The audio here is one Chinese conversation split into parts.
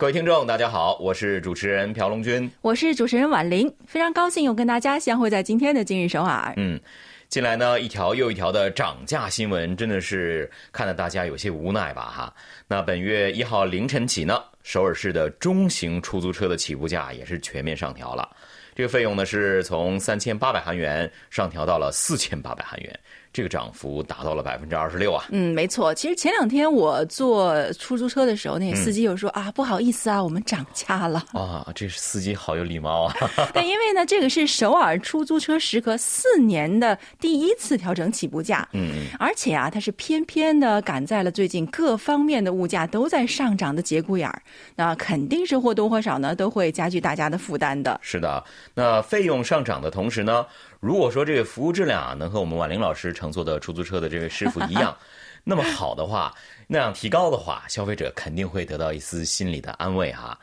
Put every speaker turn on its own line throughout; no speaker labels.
各位听众，大家好，我是主持人朴龙军，
我是主持人婉玲，非常高兴又跟大家相会在今天的今日首尔。
嗯，近来呢，一条又一条的涨价新闻，真的是看得大家有些无奈吧？哈，那本月一号凌晨起呢，首尔市的中型出租车的起步价也是全面上调了，这个费用呢是从三千八百韩元上调到了四千八百韩元。这个涨幅达到了百分之二十六啊！
嗯，没错。其实前两天我坐出租车的时候，那司机又说啊，不好意思啊，我们涨价了。
啊，这司机好有礼貌啊！
但因为呢，这个是首尔出租车时隔四年的第一次调整起步价，
嗯嗯，
而且啊，它是偏偏的赶在了最近各方面的物价都在上涨的节骨眼儿，那肯定是或多或少呢都会加剧大家的负担的。
是的，那费用上涨的同时呢？如果说这个服务质量啊能和我们婉玲老师乘坐的出租车的这位师傅一样，那么好的话，那样提高的话，消费者肯定会得到一丝心理的安慰哈。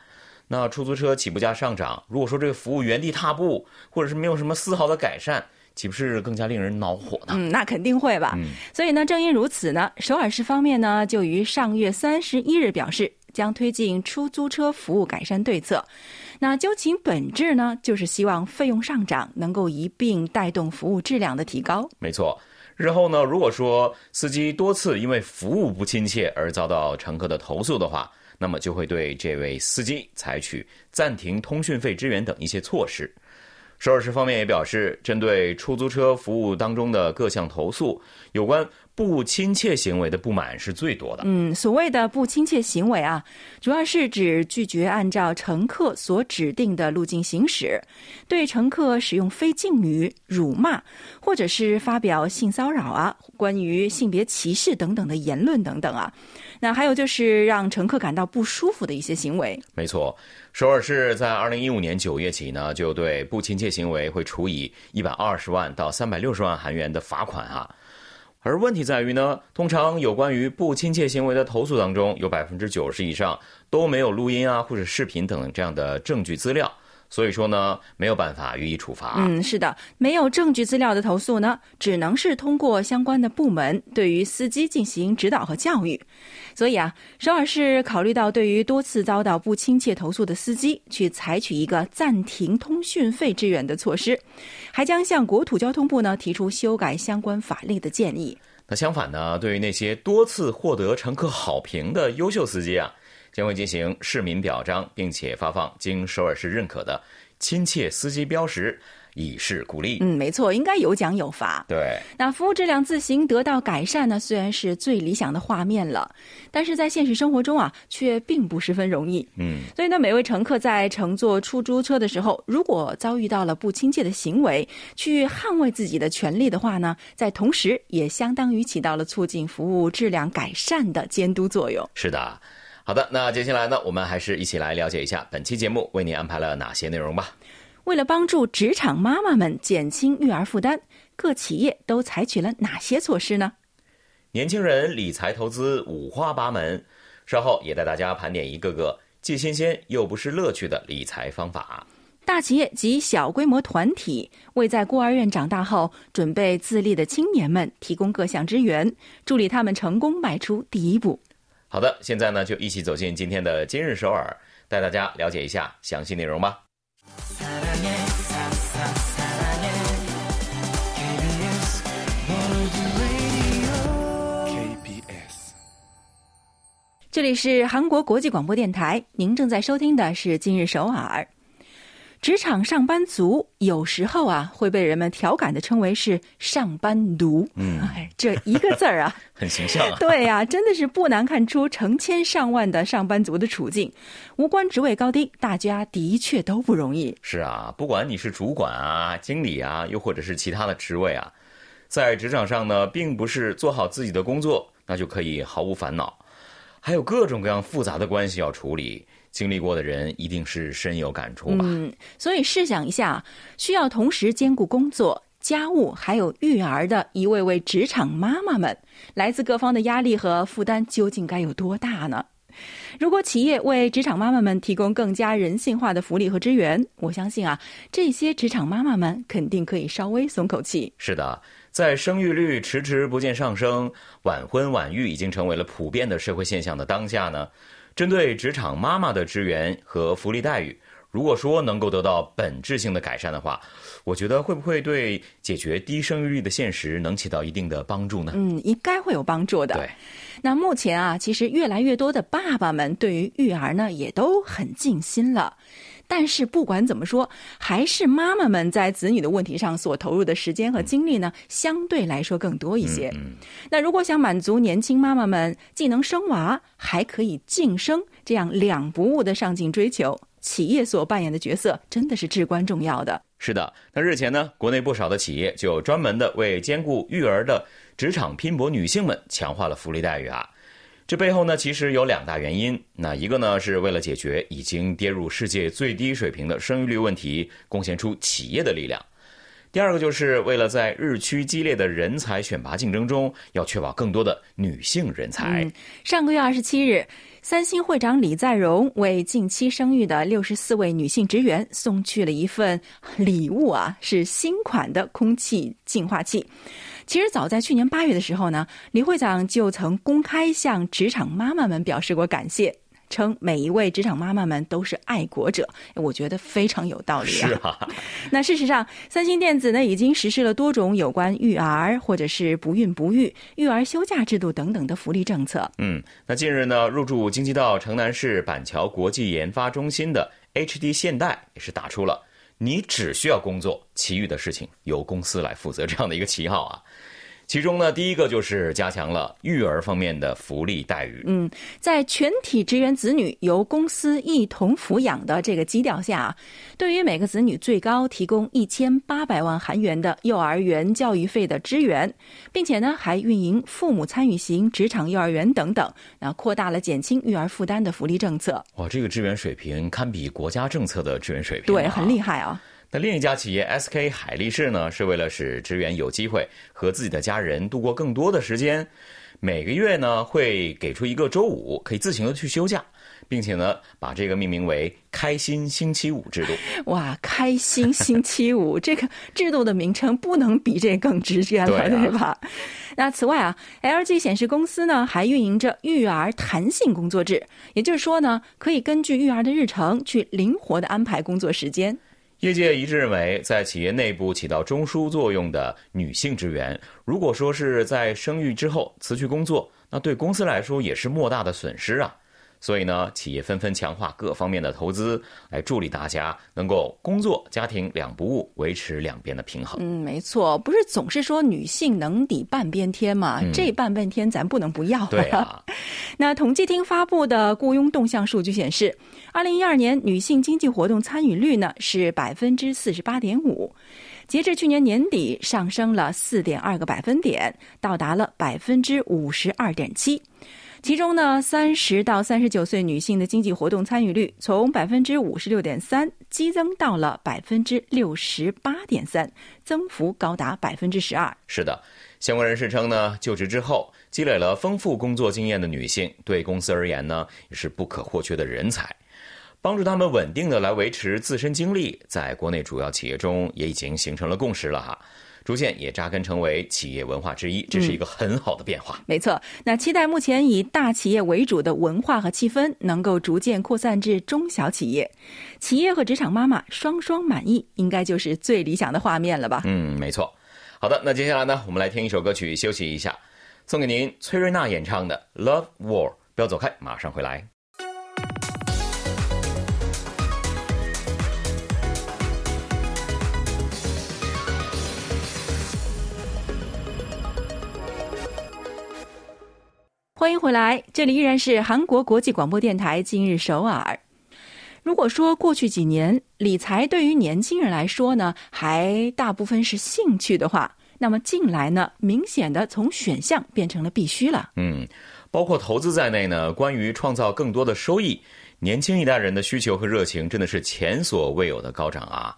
那出租车起步价上涨，如果说这个服务原地踏步，或者是没有什么丝毫的改善，岂不是更加令人恼火呢？
嗯，那肯定会吧。嗯所以呢，正因如此呢，首尔市方面呢就于上月三十一日表示，将推进出租车服务改善对策。那究其本质呢，就是希望费用上涨能够一并带动服务质量的提高。
没错，日后呢，如果说司机多次因为服务不亲切而遭到乘客的投诉的话，那么就会对这位司机采取暂停通讯费支援等一些措施。首尔市方面也表示，针对出租车服务当中的各项投诉，有关。不亲切行为的不满是最多的。
嗯，所谓的不亲切行为啊，主要是指拒绝按照乘客所指定的路径行驶，对乘客使用非敬语、辱骂，或者是发表性骚扰啊、关于性别歧视等等的言论等等啊。那还有就是让乘客感到不舒服的一些行为。
没错，首尔市在二零一五年九月起呢，就对不亲切行为会处以一百二十万到三百六十万韩元的罚款啊。而问题在于呢，通常有关于不亲切行为的投诉当中，有百分之九十以上都没有录音啊或者视频等这样的证据资料。所以说呢，没有办法予以处罚。
嗯，是的，没有证据资料的投诉呢，只能是通过相关的部门对于司机进行指导和教育。所以啊，首尔市考虑到对于多次遭到不亲切投诉的司机，去采取一个暂停通讯费支援的措施，还将向国土交通部呢提出修改相关法令的建议。
那相反呢，对于那些多次获得乘客好评的优秀司机啊。将会进行市民表彰，并且发放经首尔市认可的亲切司机标识，以示鼓励。
嗯，没错，应该有奖有罚。
对，
那服务质量自行得到改善呢？虽然是最理想的画面了，但是在现实生活中啊，却并不十分容易。
嗯，
所以呢，每位乘客在乘坐出租车的时候，如果遭遇到了不亲切的行为，去捍卫自己的权利的话呢，在同时也相当于起到了促进服务质量改善的监督作用。
是的。好的，那接下来呢，我们还是一起来了解一下本期节目为您安排了哪些内容吧。
为了帮助职场妈妈们减轻育儿负担，各企业都采取了哪些措施呢？
年轻人理财投资五花八门，稍后也带大家盘点一个个既新鲜又不失乐趣的理财方法。
大企业及小规模团体为在孤儿院长大后准备自立的青年们提供各项支援，助力他们成功迈出第一步。
好的，现在呢就一起走进今天的今日首尔，带大家了解一下详细内容吧。
这里是韩国国际广播电台，您正在收听的是今日首尔。职场上班族有时候啊会被人们调侃的称为是上班奴，
嗯，
哎，这一个字儿啊，
很形象。
对呀，真的是不难看出成千上万的上班族的处境。无关职位高低，大家的确都不容易。
是啊，不管你是主管啊、经理啊，又或者是其他的职位啊，在职场上呢，并不是做好自己的工作，那就可以毫无烦恼，还有各种各样复杂的关系要处理。经历过的人一定是深有感触吧。
嗯，所以试想一下，需要同时兼顾工作、家务还有育儿的一位位职场妈妈们，来自各方的压力和负担究竟该有多大呢？如果企业为职场妈妈们提供更加人性化的福利和支援，我相信啊，这些职场妈妈们肯定可以稍微松口气。
是的，在生育率迟迟不见上升、晚婚晚育已经成为了普遍的社会现象的当下呢，针对职场妈妈的支援和福利待遇。如果说能够得到本质性的改善的话，我觉得会不会对解决低生育率的现实能起到一定的帮助呢？
嗯，应该会有帮助的。
对，
那目前啊，其实越来越多的爸爸们对于育儿呢也都很尽心了。但是不管怎么说，还是妈妈们在子女的问题上所投入的时间和精力呢，相对来说更多一些。嗯那如果想满足年轻妈妈们既能生娃还可以晋升这样两不误的上进追求。企业所扮演的角色真的是至关重要的。
是的，那日前呢，国内不少的企业就专门的为兼顾育儿的职场拼搏女性们强化了福利待遇啊。这背后呢，其实有两大原因。那一个呢，是为了解决已经跌入世界最低水平的生育率问题，贡献出企业的力量。第二个就是为了在日趋激烈的人才选拔竞争中，要确保更多的女性人才。
上个月二十七日。三星会长李在镕为近期生育的六十四位女性职员送去了一份 礼物啊，是新款的空气净化器。其实早在去年八月的时候呢，李会长就曾公开向职场妈妈们表示过感谢。称每一位职场妈妈们都是爱国者，我觉得非常有道理
啊。是啊，
那事实上，三星电子呢已经实施了多种有关育儿或者是不孕不育、育儿休假制度等等的福利政策。
嗯，那近日呢，入驻京畿道城南市板桥国际研发中心的 HD 现代也是打出了“你只需要工作，其余的事情由公司来负责”这样的一个旗号啊。其中呢，第一个就是加强了育儿方面的福利待遇。
嗯，在全体职员子女由公司一同抚养的这个基调下，对于每个子女最高提供一千八百万韩元的幼儿园教育费的支援，并且呢，还运营父母参与型职场幼儿园等等，那扩大了减轻育儿负担的福利政策。
哇，这个支援水平堪比国家政策的支援水平，
对，很厉害啊。
那另一家企业 SK 海力士呢，是为了使职员有机会和自己的家人度过更多的时间，每个月呢会给出一个周五可以自行的去休假，并且呢把这个命名为“开心星期五”制度。
哇，开心星期五这个制度的名称不能比这更直接了，对吧？那此外啊，LG 显示公司呢还运营着育儿弹性工作制，也就是说呢，可以根据育儿的日程去灵活的安排工作时间。
业界一致认为，在企业内部起到中枢作用的女性职员，如果说是在生育之后辞去工作，那对公司来说也是莫大的损失啊。所以呢，企业纷纷强化各方面的投资，来助力大家能够工作家庭两不误，维持两边的平衡。
嗯，没错，不是总是说女性能抵半边天嘛？这半边天咱不能不要。
对啊。
那统计厅发布的雇佣动向数据显示，二零一二年女性经济活动参与率呢是百分之四十八点五，截至去年年底上升了四点二个百分点，到达了百分之五十二点七。其中呢，三十到三十九岁女性的经济活动参与率从百分之五十六点三激增到了百分之六十八点三，增幅高达百分之十二。
是的，相关人士称呢，就职之后积累了丰富工作经验的女性，对公司而言呢，也是不可或缺的人才，帮助他们稳定的来维持自身精力，在国内主要企业中也已经形成了共识了哈。逐渐也扎根成为企业文化之一，这是一个很好的变化。
没错，那期待目前以大企业为主的文化和气氛能够逐渐扩散至中小企业，企业和职场妈妈双双满意，应该就是最理想的画面了吧？
嗯，没错。好的，那接下来呢，我们来听一首歌曲休息一下，送给您崔瑞娜演唱的《Love War》，不要走开，马上回来。
欢迎回来，这里依然是韩国国际广播电台今日首尔。如果说过去几年理财对于年轻人来说呢，还大部分是兴趣的话，那么近来呢，明显的从选项变成了必须了。
嗯，包括投资在内呢，关于创造更多的收益，年轻一代人的需求和热情真的是前所未有的高涨啊。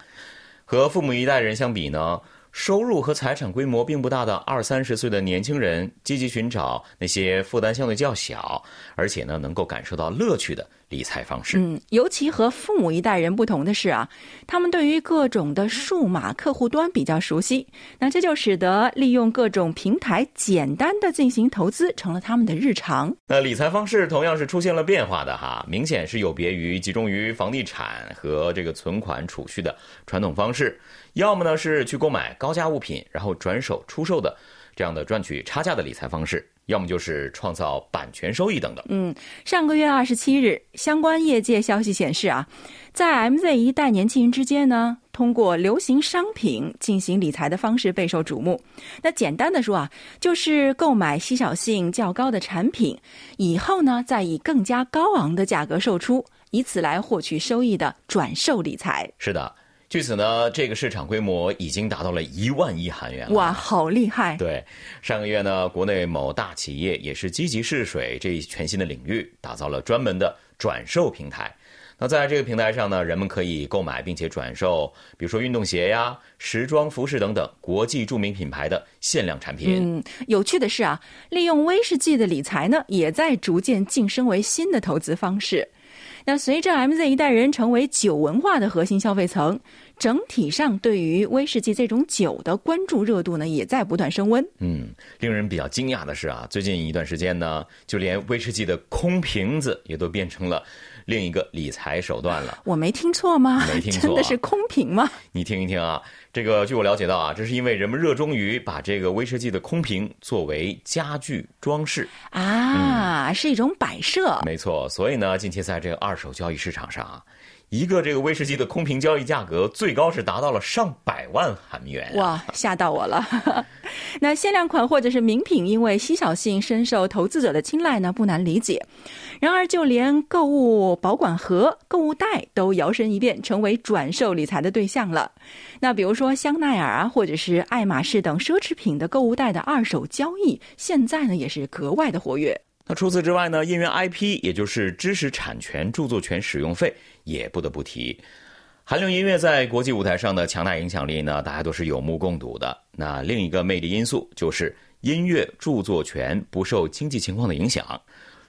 和父母一代人相比呢。收入和财产规模并不大的二三十岁的年轻人，积极寻找那些负担相对较小，而且呢能够感受到乐趣的理财方式。
嗯，尤其和父母一代人不同的是啊，他们对于各种的数码客户端比较熟悉，那这就使得利用各种平台简单的进行投资成了他们的日常。
那理财方式同样是出现了变化的哈，明显是有别于集中于房地产和这个存款储蓄的传统方式。要么呢是去购买高价物品，然后转手出售的这样的赚取差价的理财方式；要么就是创造版权收益等等。
嗯，上个月二十七日，相关业界消息显示啊，在 MZ 一代年轻人之间呢，通过流行商品进行理财的方式备受瞩目。那简单的说啊，就是购买稀少性较高的产品，以后呢再以更加高昂的价格售出，以此来获取收益的转售理财。
是的。据此呢，这个市场规模已经达到了一万亿韩元了。
哇，好厉害！
对，上个月呢，国内某大企业也是积极试水这一全新的领域，打造了专门的转售平台。那在这个平台上呢，人们可以购买并且转售，比如说运动鞋呀、时装服饰等等国际著名品牌的限量产品。
嗯，有趣的是啊，利用威士忌的理财呢，也在逐渐晋升为新的投资方式。那随着 MZ 一代人成为酒文化的核心消费层，整体上对于威士忌这种酒的关注热度呢，也在不断升温。
嗯，令人比较惊讶的是啊，最近一段时间呢，就连威士忌的空瓶子也都变成了。另一个理财手段了，
我没听错吗？
没听错，
真的是空瓶吗？
你听一听啊，这个据我了解到啊，这是因为人们热衷于把这个威士忌的空瓶作为家具装饰
啊，是一种摆设。
没错，所以呢，近期在这个二手交易市场上啊。一个这个威士忌的空瓶交易价格最高是达到了上百万韩元，
哇，吓到我了。那限量款或者是名品，因为稀少性深受投资者的青睐呢，不难理解。然而，就连购物保管盒、购物袋都摇身一变成为转售理财的对象了。那比如说香奈儿啊，或者是爱马仕等奢侈品的购物袋的二手交易，现在呢也是格外的活跃。
那除此之外呢，音乐 IP 也就是知识产权、著作权使用费。也不得不提，韩流音乐在国际舞台上的强大影响力呢，大家都是有目共睹的。那另一个魅力因素就是音乐著作权不受经济情况的影响，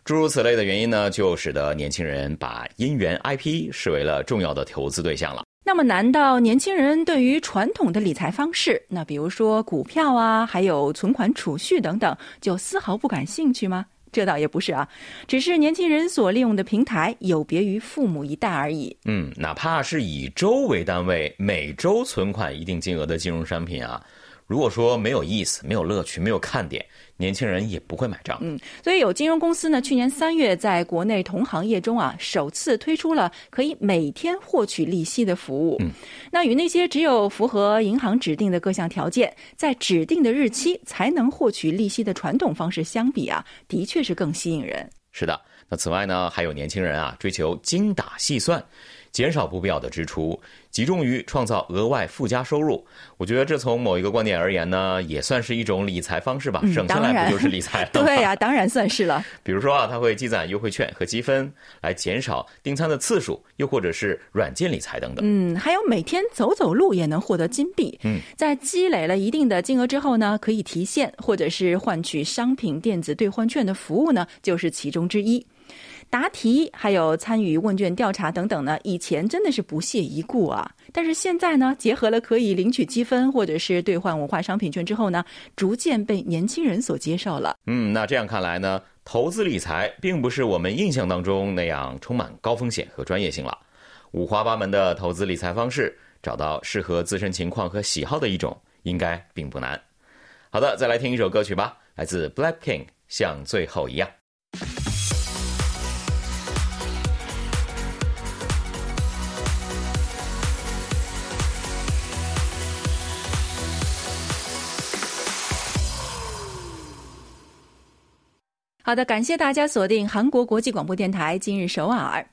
诸如此类的原因呢，就使得年轻人把音源 IP 视为了重要的投资对象了。
那么，难道年轻人对于传统的理财方式，那比如说股票啊，还有存款储蓄等等，就丝毫不感兴趣吗？这倒也不是啊，只是年轻人所利用的平台有别于父母一代而已。
嗯，哪怕是以周为单位，每周存款一定金额的金融商品啊。如果说没有意思、没有乐趣、没有看点，年轻人也不会买账。
嗯，所以有金融公司呢，去年三月在国内同行业中啊，首次推出了可以每天获取利息的服务。
嗯，
那与那些只有符合银行指定的各项条件，在指定的日期才能获取利息的传统方式相比啊，的确是更吸引人。
是的，那此外呢，还有年轻人啊，追求精打细算。减少不必要的支出，集中于创造额外附加收入。我觉得这从某一个观点而言呢，也算是一种理财方式吧。省下来不就是理财？
对呀，当然算是了。
比如说啊，他会积攒优惠券和积分，来减少订餐的次数，又或者是软件理财等等。
嗯，还有每天走走路也能获得金币。
嗯，
在积累了一定的金额之后呢，可以提现或者是换取商品电子兑换券的服务呢，就是其中之一。答题还有参与问卷调查等等呢，以前真的是不屑一顾啊。但是现在呢，结合了可以领取积分或者是兑换文化商品券之后呢，逐渐被年轻人所接受了。
嗯，那这样看来呢，投资理财并不是我们印象当中那样充满高风险和专业性了。五花八门的投资理财方式，找到适合自身情况和喜好的一种，应该并不难。好的，再来听一首歌曲吧，来自 Black King，像最后一样。
好的，感谢大家锁定韩国国际广播电台今日首尔。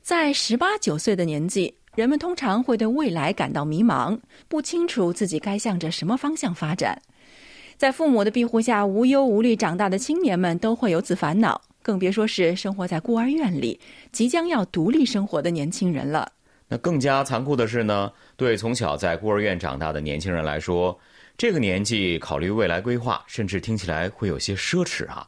在十八九岁的年纪，人们通常会对未来感到迷茫，不清楚自己该向着什么方向发展。在父母的庇护下无忧无虑长大的青年们都会有此烦恼，更别说是生活在孤儿院里、即将要独立生活的年轻人了。
那更加残酷的是呢，对从小在孤儿院长大的年轻人来说，这个年纪考虑未来规划，甚至听起来会有些奢侈啊。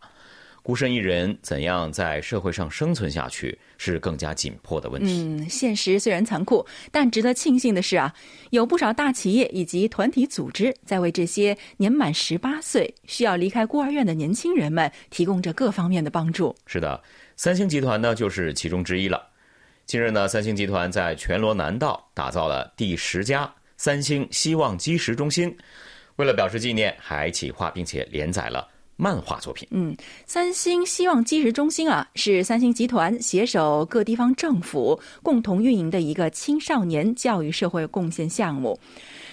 孤身一人怎样在社会上生存下去，是更加紧迫的问题。
嗯，现实虽然残酷，但值得庆幸的是啊，有不少大企业以及团体组织在为这些年满十八岁需要离开孤儿院的年轻人们提供着各方面的帮助。
是的，三星集团呢就是其中之一了。近日呢，三星集团在全罗南道打造了第十家三星希望基石中心，为了表示纪念，还企划并且连载了。漫画作品，
嗯，三星希望基石中心啊，是三星集团携手各地方政府共同运营的一个青少年教育社会贡献项目，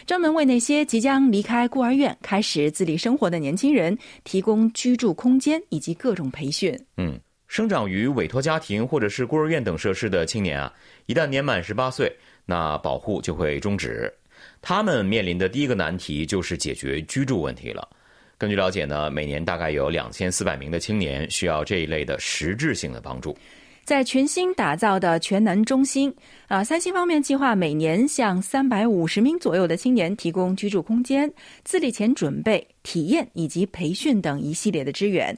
专门为那些即将离开孤儿院开始自理生活的年轻人提供居住空间以及各种培训。
嗯，生长于委托家庭或者是孤儿院等设施的青年啊，一旦年满十八岁，那保护就会终止，他们面临的第一个难题就是解决居住问题了。根据了解呢，每年大概有两千四百名的青年需要这一类的实质性的帮助。
在全新打造的全能中心啊，三星方面计划每年向三百五十名左右的青年提供居住空间、自立前准备、体验以及培训等一系列的支援。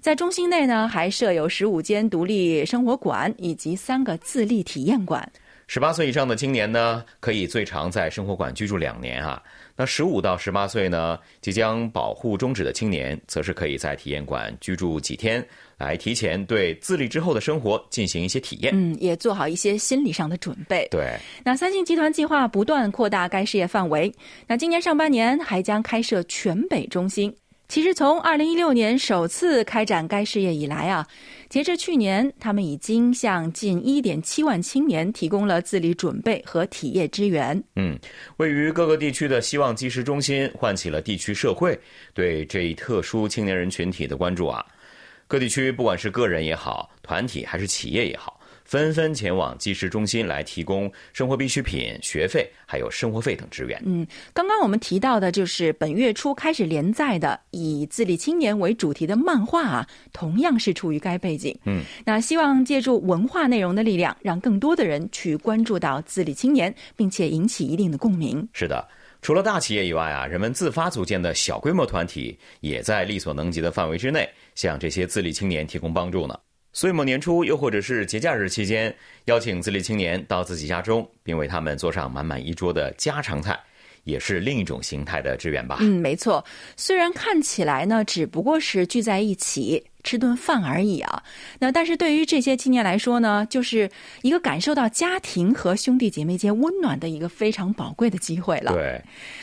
在中心内呢，还设有十五间独立生活馆以及三个自立体验馆。
十八岁以上的青年呢，可以最长在生活馆居住两年啊。那十五到十八岁呢，即将保护终止的青年，则是可以在体验馆居住几天，来提前对自立之后的生活进行一些体验。
嗯，也做好一些心理上的准备。
对。
那三星集团计划不断扩大该事业范围，那今年上半年还将开设全北中心。其实，从二零一六年首次开展该事业以来啊，截至去年，他们已经向近一点七万青年提供了自理准备和体验支援。
嗯，位于各个地区的希望基石中心唤起了地区社会对这一特殊青年人群体的关注啊。各地区不管是个人也好，团体还是企业也好。纷纷前往基石中心来提供生活必需品、学费还有生活费等支援。
嗯，刚刚我们提到的就是本月初开始连载的以自立青年为主题的漫画啊，同样是出于该背景。
嗯，
那希望借助文化内容的力量，让更多的人去关注到自立青年，并且引起一定的共鸣。
是的，除了大企业以外啊，人们自发组建的小规模团体，也在力所能及的范围之内，向这些自立青年提供帮助呢。岁末年初，又或者是节假日期间，邀请自立青年到自己家中，并为他们做上满满一桌的家常菜，也是另一种形态的支援吧。
嗯，没错。虽然看起来呢，只不过是聚在一起吃顿饭而已啊，那但是对于这些青年来说呢，就是一个感受到家庭和兄弟姐妹间温暖的一个非常宝贵的机会了。
对。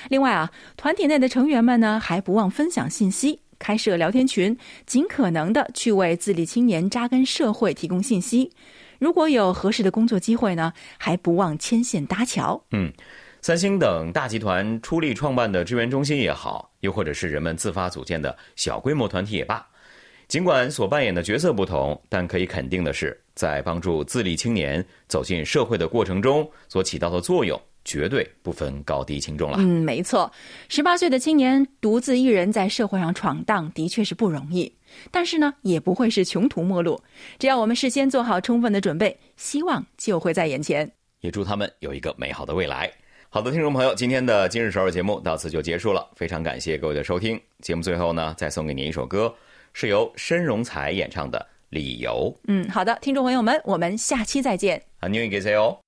另外啊，团体内的成员们呢，还不忘分享信息。开设聊天群，尽可能的去为自立青年扎根社会提供信息。如果有合适的工作机会呢，还不忘牵线搭桥。
嗯，三星等大集团出力创办的支援中心也好，又或者是人们自发组建的小规模团体也罢，尽管所扮演的角色不同，但可以肯定的是，在帮助自立青年走进社会的过程中所起到的作用。绝对不分高低轻重了。
嗯，没错，十八岁的青年独自一人在社会上闯荡，的确是不容易。但是呢，也不会是穷途末路。只要我们事先做好充分的准备，希望就会在眼前。
也祝他们有一个美好的未来。好的，听众朋友，今天的今日首尔节目到此就结束了。非常感谢各位的收听。节目最后呢，再送给您一首歌，是由申荣才演唱的《理由》。
嗯，好的，听众朋友们，我们下期再见。
안녕히계세 요。